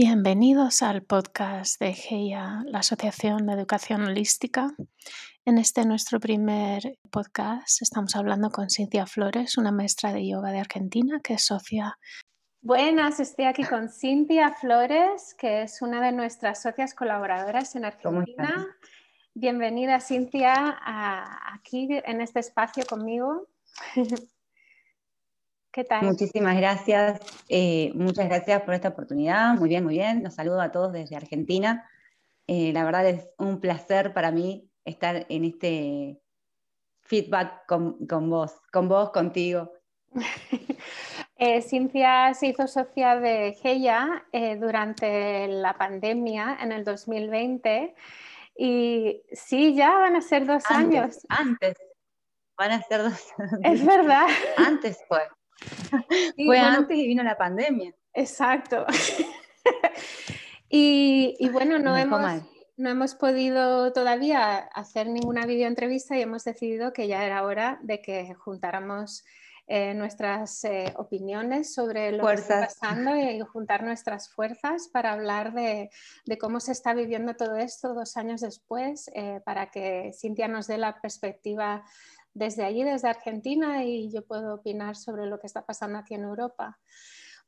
Bienvenidos al podcast de GEIA, la Asociación de Educación Holística. En este nuestro primer podcast estamos hablando con Cintia Flores, una maestra de yoga de Argentina que es socia. Buenas, estoy aquí con Cintia Flores, que es una de nuestras socias colaboradoras en Argentina. Bienvenida, Cintia, aquí en este espacio conmigo. ¿Qué tal? Muchísimas gracias. Eh, muchas gracias por esta oportunidad. Muy bien, muy bien. Los saludo a todos desde Argentina. Eh, la verdad es un placer para mí estar en este feedback con, vos, con vos, contigo. eh, Cintia se hizo socia de GEIA eh, durante la pandemia en el 2020 y sí, ya van a ser dos años. Antes, van a ser dos años. Es verdad. Antes fue. Fue antes y vino la pandemia. Exacto. y, bueno, no hemos, no hemos podido todavía hacer ninguna videoentrevista y hemos decidido que ya era hora de que juntáramos eh, nuestras eh, opiniones sobre lo que está pasando y juntar nuestras fuerzas para hablar de, cómo se está viviendo todo esto dos años después, eh, para que Cintia nos dé la perspectiva desde allí, desde Argentina, y yo puedo opinar sobre lo que está pasando aquí en Europa.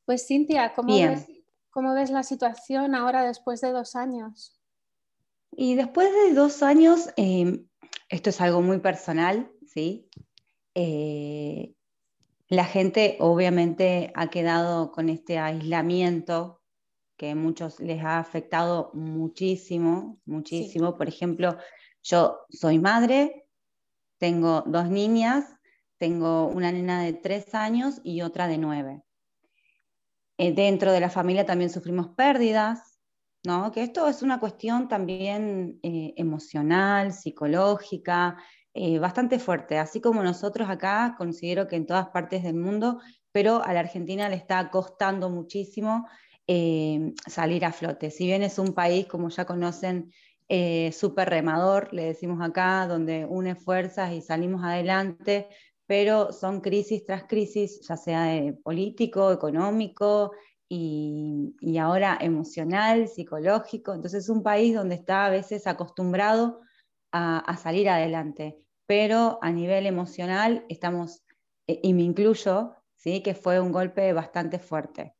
Pues Cintia, ¿cómo, ves, ¿cómo ves, la situación ahora después de dos años? Y después de dos años, em, esto es algo muy personal, ¿sí? Eh, la gente obviamente ha quedado con este aislamiento que a muchos les ha afectado muchísimo, muchísimo. Por ejemplo, yo soy madre, tengo dos niñas, tengo una nena de tres años y otra de nueve. Eh, dentro de la familia también sufrimos pérdidas, ¿no? Que esto es una cuestión también eh, emocional, psicológica, eh, bastante fuerte. Así como nosotros acá, considero que en todas partes del mundo, pero a la Argentina le está costando muchísimo salir a flote. Si bien es un país, como ya conocen, eh, súper remador, le decimos acá, donde une fuerzas y salimos adelante, pero son crisis tras crisis, ya sea político, económico y, ahora emocional, psicológico. Entonces es un país donde está a veces acostumbrado a, salir adelante, pero a nivel emocional estamos, eh, y me incluyo, ¿sí? que fue un golpe bastante fuerte.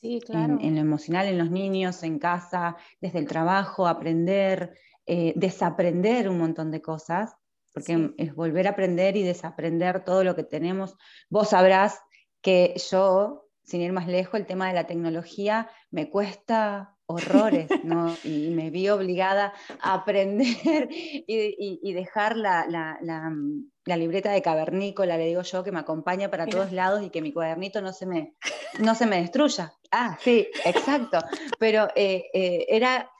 Sí, claro. En, lo emocional, en los niños, en casa, desde el trabajo, aprender, eh, desaprender un montón de cosas, porque es volver a aprender y desaprender todo lo que tenemos. Vos sabrás que yo, sin ir más lejos, el tema de la tecnología me cuesta horrores, ¿no? Y me vi obligada a aprender y, dejar la, la, libreta de cavernícola, le digo yo, que me acompaña para todos lados y que mi cuadernito no se me, no se me destruya. Ah, sí, exacto. Pero eh, eh, era,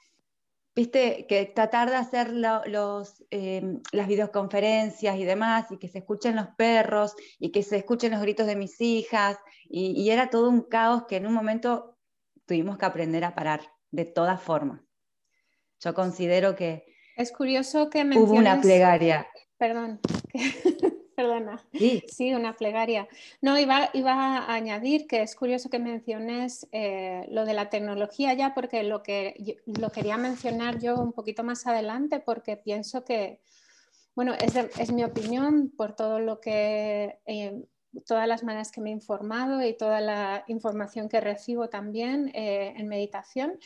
viste, que tratar de hacer los, em, las videoconferencias y demás, y que se escuchen los perros, y que se escuchen los gritos de mis hijas, y, y era todo un caos que en un momento tuvimos que aprender a parar de todas formas. Yo considero que... Es curioso que menciones... Hubo una plegaria. Perdón, perdona. Sí. una plegaria. No, iba, iba, a añadir que es curioso que menciones eh, lo de la tecnología ya, porque lo que lo quería mencionar yo un poquito más adelante, porque pienso que, bueno, es, es mi opinión por todo lo que... Eh, todas las maneras que me he informado y toda la información que recibo también eh, en meditación,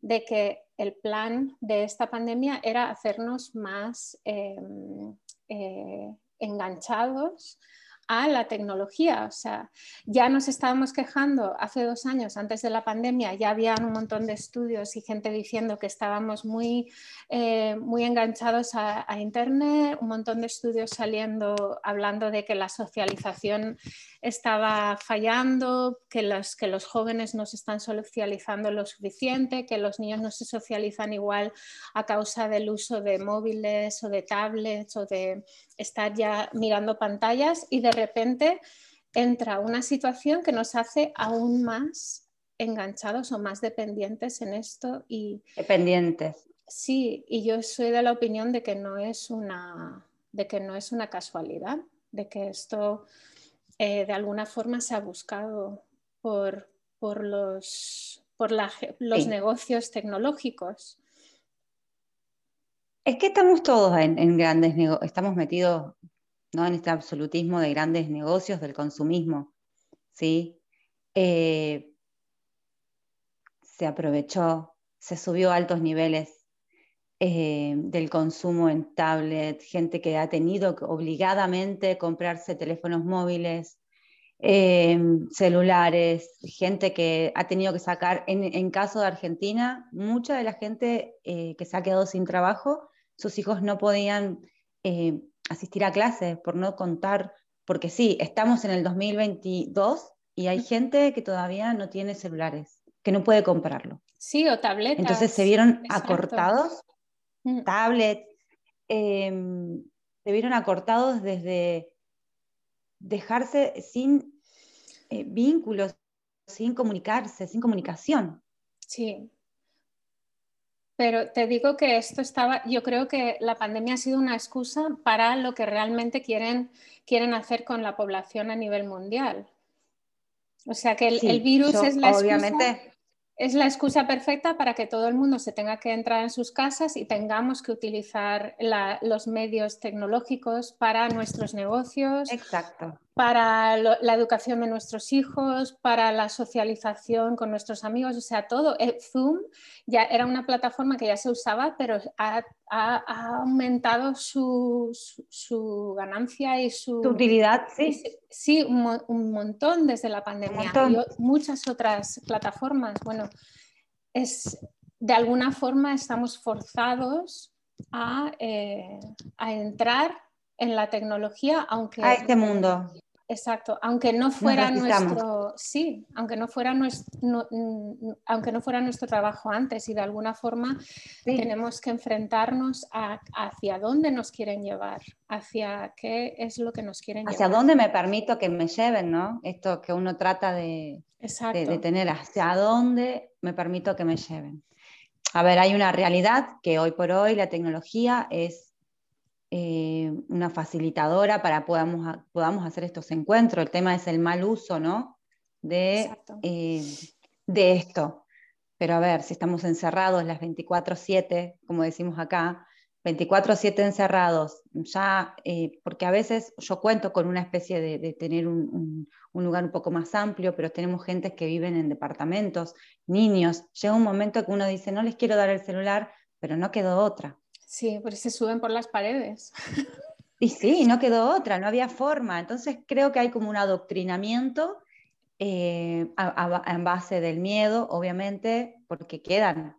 de que el plan de esta pandemia era hacernos más em, eh, enganchados a la tecnología. O sea, ya nos estábamos quejando hace dos años, antes de la pandemia, ya habían un montón de estudios y gente diciendo que estábamos muy, eh, muy enganchados a, Internet, un montón de estudios saliendo hablando de que la socialización estaba fallando, que los, que los jóvenes no se están socializando lo suficiente, que los niños no se socializan igual a causa del uso de móviles o de tablets o de estar ya mirando pantallas y de repente entra una situación que nos hace aún más enganchados o más dependientes en esto y dependientes sí y yo soy de la opinión de que no es una de que no es una casualidad de que esto eh, de alguna forma se ha buscado por, por, los, por los negocios tecnológicos. Es que estamos todos en, grandes negocios, estamos metidos ¿no? en este absolutismo de grandes negocios, del consumismo. ¿sí? Eh, se aprovechó, se subió a altos niveles eh, del consumo en tablet, gente que ha tenido que obligadamente comprarse teléfonos móviles, em, celulares, gente que ha tenido que sacar, en, caso de Argentina, mucha de la gente eh, que se ha quedado sin trabajo, sus hijos no podían eh, asistir a clases por no contar, porque sí, estamos en el 2022 y hay gente que todavía no tiene celulares, que no puede comprarlo. Sí, o tabletas. Entonces se vieron acortados Mm. tablet, em, se vieron acortados desde dejarse sin eh, vínculos, sin comunicarse, sin comunicación. Sí. Pero te digo que esto estaba, yo creo que la pandemia ha sido una excusa para lo que realmente quieren, quieren hacer con la población a nivel mundial. O sea que el, virus es la excusa. Es la excusa perfecta para que todo el mundo se tenga que entrar en sus casas y tengamos que utilizar los medios tecnológicos para nuestros negocios, Exacto. Para la educación de nuestros hijos, para la socialización con nuestros amigos, o sea, todo. Eh, Zoom ya era una plataforma que ya se usaba, pero ha, aumentado su, ganancia y su, utilidad, sí. Sí, un, montón desde la pandemia. Y muchas otras plataformas. Bueno, es, de alguna forma estamos forzados a, eh, a entrar en la tecnología, aunque... A este mundo. Exacto, aunque no fuera nuestro, sí, aunque no fuera nuestro, aunque no fuera nuestro trabajo antes y de alguna forma tenemos que enfrentarnos a, hacia dónde nos quieren llevar, hacia qué es lo que nos quieren llevar. Hacia dónde me permito que me lleven, ¿no? Esto que uno trata de, de tener, hacia dónde me permito que me lleven. A ver, hay una realidad que hoy por hoy la tecnología es eh, una facilitadora para podamos, podamos hacer estos encuentros. El tema es el mal uso, ¿no? De, eh, de esto. Pero a ver, si estamos encerrados las 24/7, como decimos acá, 24/7 encerrados, ya, eh, porque a veces yo cuento con una especie de, tener un, un, lugar un poco más amplio, pero tenemos gente que viven en departamentos, niños, llega un momento que uno dice, no les quiero dar el celular, pero no quedó otra. Sí, porque se suben por las paredes. Y sí, no quedó otra, no había forma. Entonces creo que hay como un adoctrinamiento eh, en base del miedo, obviamente, porque quedan.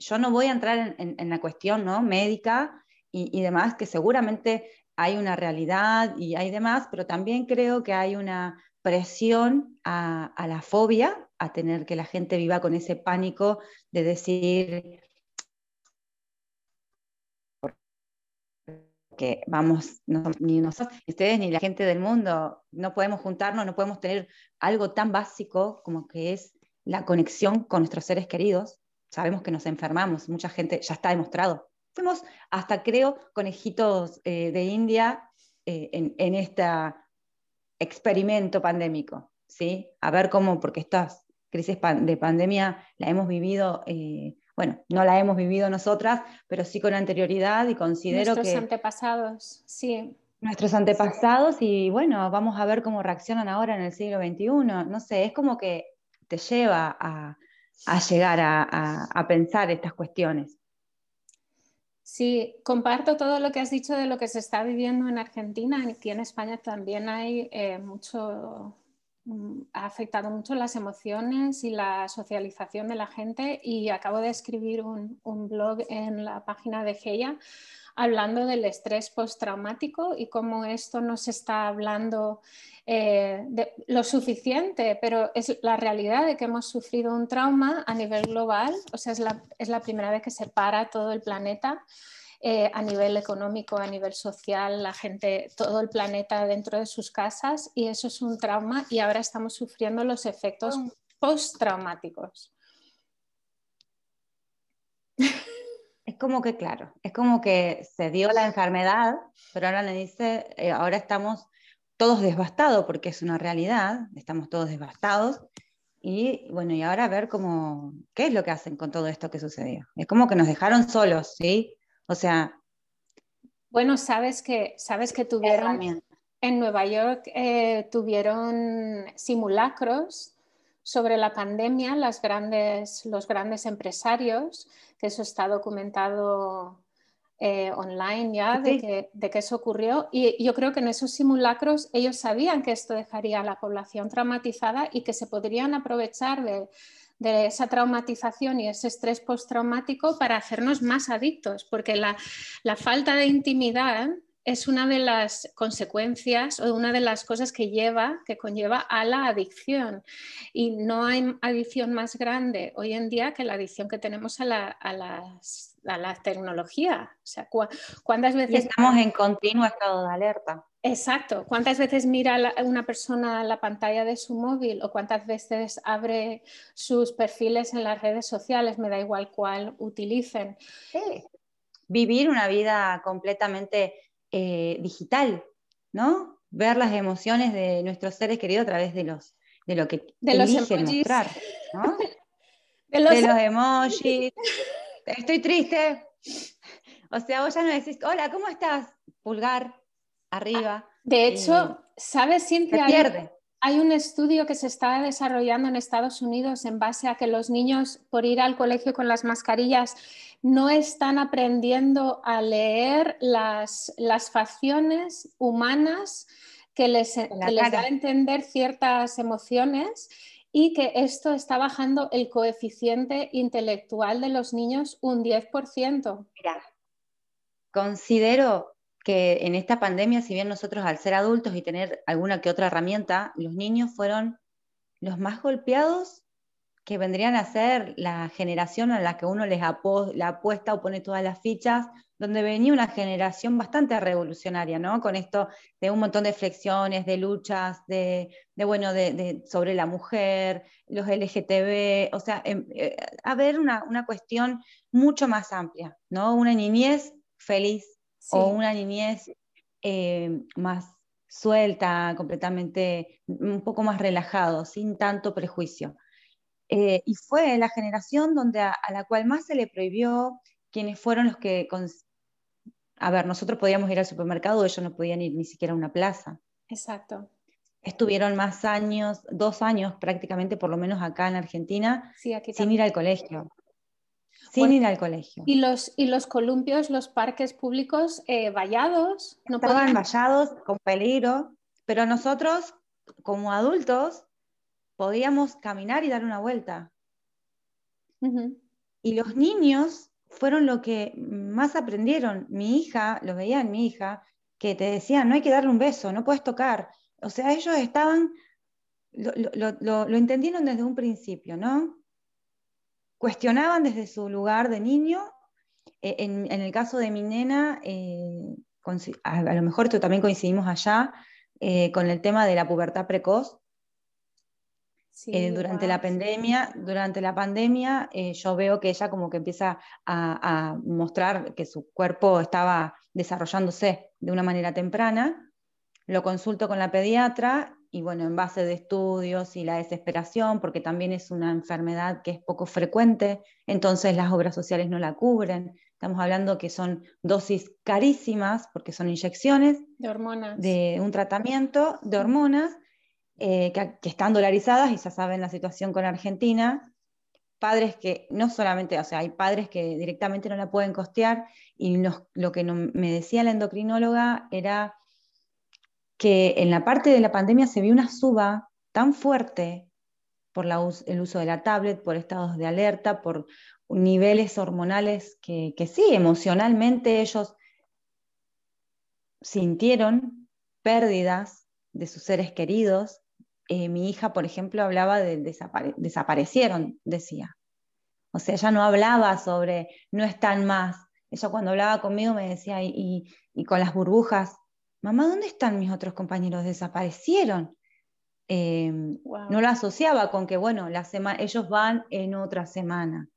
Yo no voy a entrar en, la cuestión ¿no? médica y, demás, que seguramente hay una realidad y hay demás, pero también creo que hay una presión a, a la fobia, a tener que la gente viva con ese pánico de decir, que vamos, ni nosotros, ni ustedes, ni la gente del mundo, no podemos juntarnos, no podemos tener algo tan básico como que es la conexión con nuestros seres queridos. Sabemos que nos enfermamos, mucha gente ya está demostrado. Fuimos hasta, creo, conejitos eh, de India eh, en, este experimento pandémico, ¿sí? A ver cómo, porque estas crisis de pandemia la hemos vivido eh, bueno, no la hemos vivido nosotras, pero sí con anterioridad y considero que... Nuestros antepasados, sí. Nuestros antepasados y bueno, vamos a ver cómo reaccionan ahora en el siglo XXI. No sé, es como que te lleva a, llegar a, pensar estas cuestiones. Sí, comparto todo lo que has dicho de lo que se está viviendo en Argentina. Aquí en España también hay eh, mucho, ha afectado mucho las emociones y la socialización de la gente. Y acabo de escribir un, blog en la página de GEIA hablando del estrés postraumático y cómo esto no se está hablando eh, de lo suficiente, pero es la realidad de que hemos sufrido un trauma a nivel global, o sea, es la primera vez que se para todo el planeta eh, a nivel económico, a nivel social, la gente, todo el planeta dentro de sus casas y eso es un trauma y ahora estamos sufriendo los efectos postraumáticos. Es como que, claro, es como que se dio la enfermedad, pero ahora le dice, eh, ahora estamos todos devastados porque es una realidad, estamos todos devastados y bueno, y ahora ver cómo, qué es lo que hacen con todo esto que sucedió. Es como que nos dejaron solos, ¿sí? O sea... Bueno, sabes que, sabes que tuvieron, en Nueva York eh, tuvieron simulacros sobre la pandemia, las grandes, los grandes empresarios, que eso está documentado eh, online ya de, que, de, que, eso ocurrió. Y yo creo que en esos simulacros ellos sabían que esto dejaría a la población traumatizada y que se podrían aprovechar de, de esa traumatización y ese estrés postraumático para hacernos más adictos, porque la, falta de intimidad es una de las consecuencias o una de las cosas que lleva, que conlleva a la adicción. Y no hay adicción más grande hoy en día que la adicción que tenemos a la, a la tecnología. ¿cuántas veces... estamos en continuo estado de alerta. Exacto. ¿Cuántas veces mira una persona la pantalla de su móvil o cuántas veces abre sus perfiles en las redes sociales? Me da igual cuál utilicen. Vivir una vida completamente eh, digital, ¿no? Ver las emociones de nuestros seres queridos a través de, los, de lo que de eligen mostrar, ¿no? de, los... emojis. Estoy triste. O sea, vos ya no decís, hola, ¿cómo estás? Pulgar, arriba. De hecho, ¿sabes, Cintia? pierde. Hay un estudio que se está desarrollando en Estados Unidos en base a que los niños, por ir al colegio con las mascarillas, no están aprendiendo a leer las, las facciones humanas que les, les da a entender ciertas emociones y que esto está bajando el coeficiente intelectual de los niños un 10%. Mira, considero que en esta pandemia, si bien nosotros al ser adultos y tener alguna que otra herramienta, los niños fueron los más golpeados que vendrían a ser la generación a la que uno les apuesta o pone todas las fichas, donde venía una generación bastante revolucionaria, ¿no? Con esto de un montón de flexiones, de luchas, de, bueno, de, sobre la mujer, los LGTB, o sea, em, eh, a ver una, cuestión mucho más amplia, ¿no? Una niñez feliz o una niñez eh, más suelta, completamente, un poco más relajado, sin tanto prejuicio. Eh, y fue la generación donde a, la cual más se le prohibió quienes fueron los que... A ver, nosotros podíamos ir al supermercado, ellos no podían ir ni siquiera a una plaza. Exacto. Estuvieron más años, dos años prácticamente, por lo menos acá en Argentina, sin ir al colegio. Sin ir al colegio. ¿Y los, y los columpios, los parques públicos eh, vallados? ¿no Estaban vallados con peligro, pero nosotros, como adultos, podíamos caminar y dar una vuelta. Y los niños fueron lo que más aprendieron. Mi hija, lo veía en mi hija, que te decían, no hay que darle un beso, no puedes tocar. O sea, ellos estaban, lo, entendieron desde un principio, ¿no? Cuestionaban desde su lugar de niño. E, en, el caso de mi nena, eh, a, lo mejor esto también coincidimos allá, eh, con el tema de la pubertad precoz, eh, durante la pandemia, durante la pandemia eh, yo veo que ella como que empieza a, mostrar que su cuerpo estaba desarrollándose de una manera temprana. Lo consulto con la pediatra y bueno, en base de estudios y la desesperación, porque también es una enfermedad que es poco frecuente, entonces las obras sociales no la cubren. Estamos hablando que son dosis carísimas porque son inyecciones de hormonas. De un tratamiento de hormonas eh, que, están dolarizadas y ya saben la situación con Argentina, padres que no solamente, o sea, hay padres que directamente no la pueden costear y lo que me decía la endocrinóloga era que en la parte de la pandemia se vio una suba tan fuerte por el uso de la tablet, por estados de alerta, por niveles hormonales que, sí, emocionalmente ellos sintieron pérdidas de sus seres queridos eh, mi hija, por ejemplo, hablaba de desaparecieron, decía. O sea, ella no hablaba sobre no están más. Ella cuando hablaba conmigo me decía, y, con las burbujas, mamá, ¿dónde están mis otros compañeros? Desaparecieron. Eh, no lo asociaba con que, bueno, la ellos van en otra semana.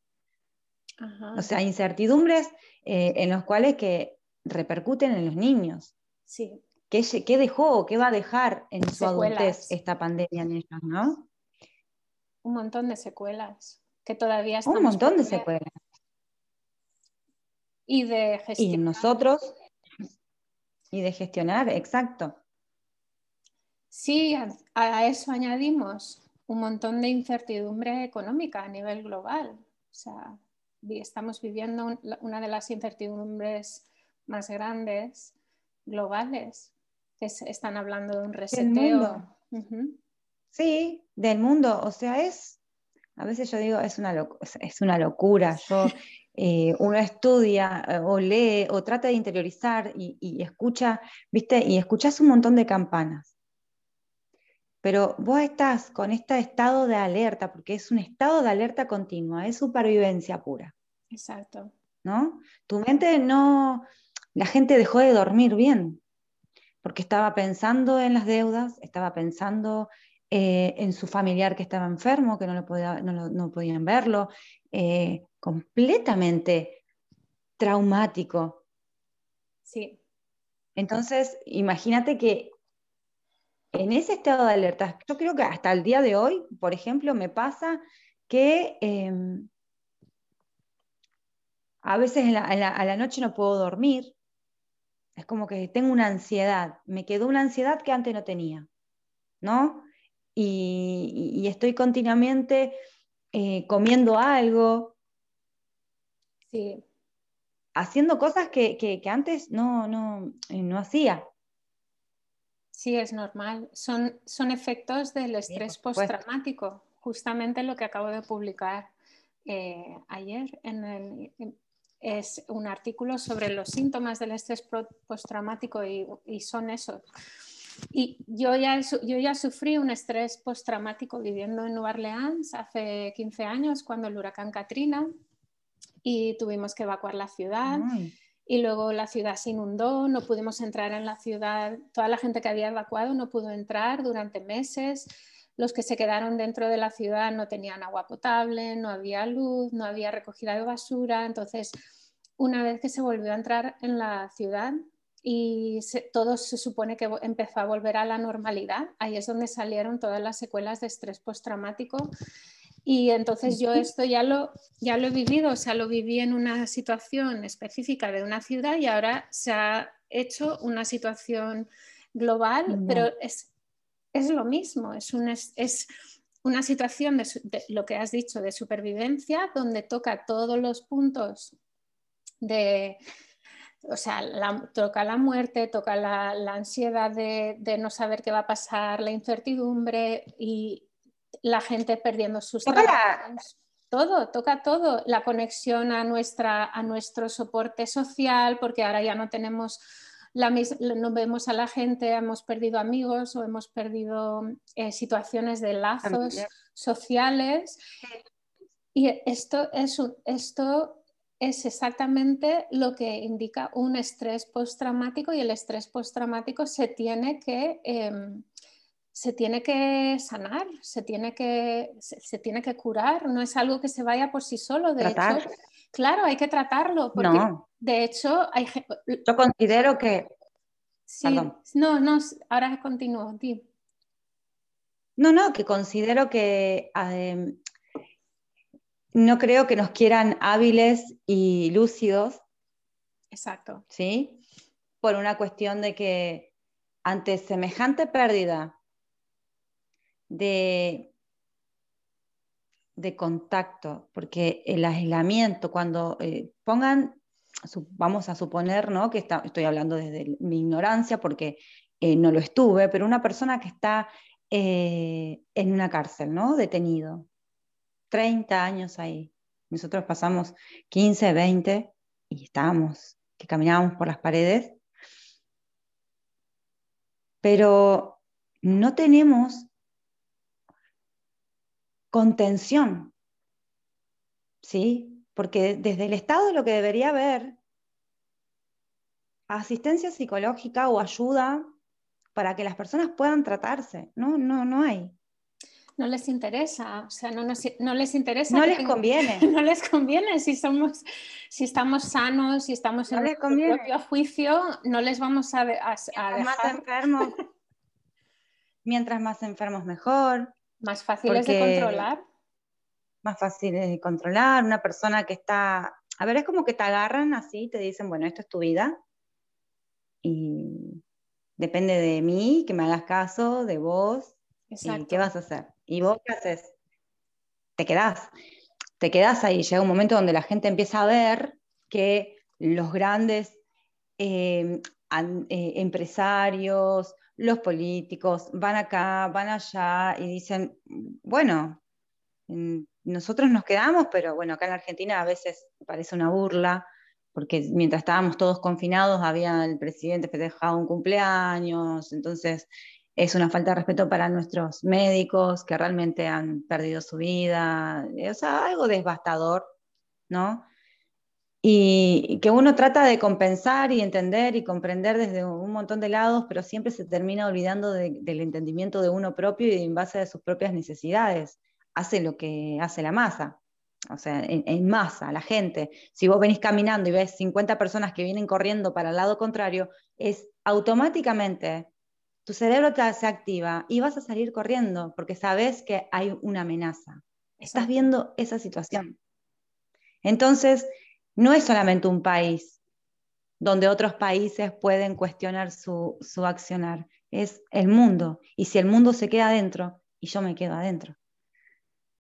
O sea, incertidumbres eh, en los cuales que repercuten en los niños. Sí. ¿Qué, dejó o qué va a dejar en su adultez esta pandemia en ellos, no? un montón de secuelas que todavía estamos Un montón de secuelas. Y de gestionar. Y nosotros, y de gestionar, exacto. Sí, a, eso añadimos un montón de incertidumbre económica a nivel global. O sea, estamos viviendo una de las incertidumbres más grandes globales, que están hablando de un reseteo. Sí, del mundo. O sea, es, a veces yo digo, es una, es una locura. Yo, eh, uno estudia eh, o lee o trata de interiorizar y, y escucha, ¿viste? Y escuchas un montón de campanas. Pero vos estás con este estado de alerta, porque es un estado de alerta continua, es supervivencia pura. Exacto. ¿No? Tu mente no, la gente dejó de dormir bien, porque estaba pensando en las deudas, estaba pensando eh, en su familiar que estaba enfermo, que no, lo podía, no, podían verlo, eh, completamente traumático. Sí. Entonces, imagínate que en ese estado de alerta, yo creo que hasta el día de hoy, por ejemplo, me pasa que em, a veces a la noche no puedo dormir, es como que tengo una ansiedad, me quedó una ansiedad que antes no tenía, ¿no? Y, estoy continuamente eh, comiendo algo. Sí. Haciendo cosas que, antes no, no, eh, no hacía. Sí, es normal. Son, son efectos del estrés postraumático, justamente lo que acabo de publicar eh, ayer. En es un artículo sobre los síntomas del estrés postraumático y, y son esos. Y yo ya, yo ya sufrí un estrés postraumático viviendo en Nueva Orleans hace 15 años cuando el huracán Katrina y tuvimos que evacuar la ciudad y luego la ciudad se inundó, no pudimos entrar en la ciudad, toda la gente que había evacuado no pudo entrar durante meses, los que se quedaron dentro de la ciudad no tenían agua potable, no había luz, no había recogida de basura, entonces una vez que se volvió a entrar en la ciudad y todo se supone que empezó a volver a la normalidad, ahí es donde salieron todas las secuelas de estrés postraumático y entonces yo esto ya lo, ya lo he vivido, o sea, lo viví en una situación específica de una ciudad y ahora se ha hecho una situación global, pero es, es, lo mismo, es, un, es, una situación de, lo que has dicho de supervivencia donde toca todos los puntos de, o sea, toca la muerte, toca la, ansiedad de, de, no saber qué va a pasar, la incertidumbre y, la gente perdiendo sus trabajos. Todo, toca todo. La conexión a, nuestra, a nuestro soporte social, porque ahora ya no tenemos la no vemos a la gente, hemos perdido amigos o hemos perdido eh, situaciones de lazos sociales. Y esto es, esto es exactamente lo que indica un estrés postraumático y el estrés postraumático se tiene que... Em, se tiene que sanar, se tiene que, se, tiene que curar, no es algo que se vaya por sí solo. De hecho, claro, hay que tratarlo, porque no. de hecho hay... Yo considero que... Sí, no, no, ahora continúo, No, no, que considero que em, no creo que nos quieran hábiles y lúcidos. Exacto. ¿Sí? Por una cuestión de que ante semejante pérdida de, de contacto, porque el aislamiento, cuando eh, pongan, vamos a suponer, ¿no? que estoy hablando desde mi ignorancia porque eh, no lo estuve, pero una persona que está eh, en una cárcel, ¿no? detenido, 30 años ahí. Nosotros pasamos 15, 20 y estábamos, que caminábamos por las paredes, pero no tenemos contención, ¿sí? Porque desde el Estado lo que debería haber asistencia psicológica o ayuda para que las personas puedan tratarse. No, no, no hay. No les interesa, o sea, no, no, les interesa. No les conviene. No les conviene si somos, si estamos sanos, si estamos en nuestro propio juicio, no les vamos a, a, Más enfermos, mientras más enfermos mejor. Más fáciles de controlar. más fácil de controlar, una persona que está, a ver, es como que te agarran así, te dicen, bueno, esto es tu vida y depende de mí, que me hagas caso, de vos, y qué vas a hacer. ¿Y vos qué haces? Te quedás, te quedás ahí, llega un momento donde la gente empieza a ver que los grandes eh, eh, empresarios, los políticos van acá, van allá y dicen, bueno, nosotros nos quedamos, pero bueno, acá en Argentina a veces parece una burla, porque mientras estábamos todos confinados había el presidente festejado un cumpleaños, entonces es una falta de respeto para nuestros médicos que realmente han perdido su vida, o sea, algo devastador, ¿no? Y que uno trata de compensar y entender y comprender desde un montón de lados, pero siempre se termina olvidando del entendimiento de uno propio y en base a sus propias necesidades. Hace lo que hace la masa, o sea, en, masa, la gente. Si vos venís caminando y ves 50 personas que vienen corriendo para el lado contrario, es automáticamente tu cerebro te, se activa y vas a salir corriendo porque sabes que hay una amenaza. Estás viendo esa situación. Entonces, no es solamente un país donde otros países pueden cuestionar su, accionar, es el mundo. Y si el mundo se queda adentro, y yo me quedo adentro.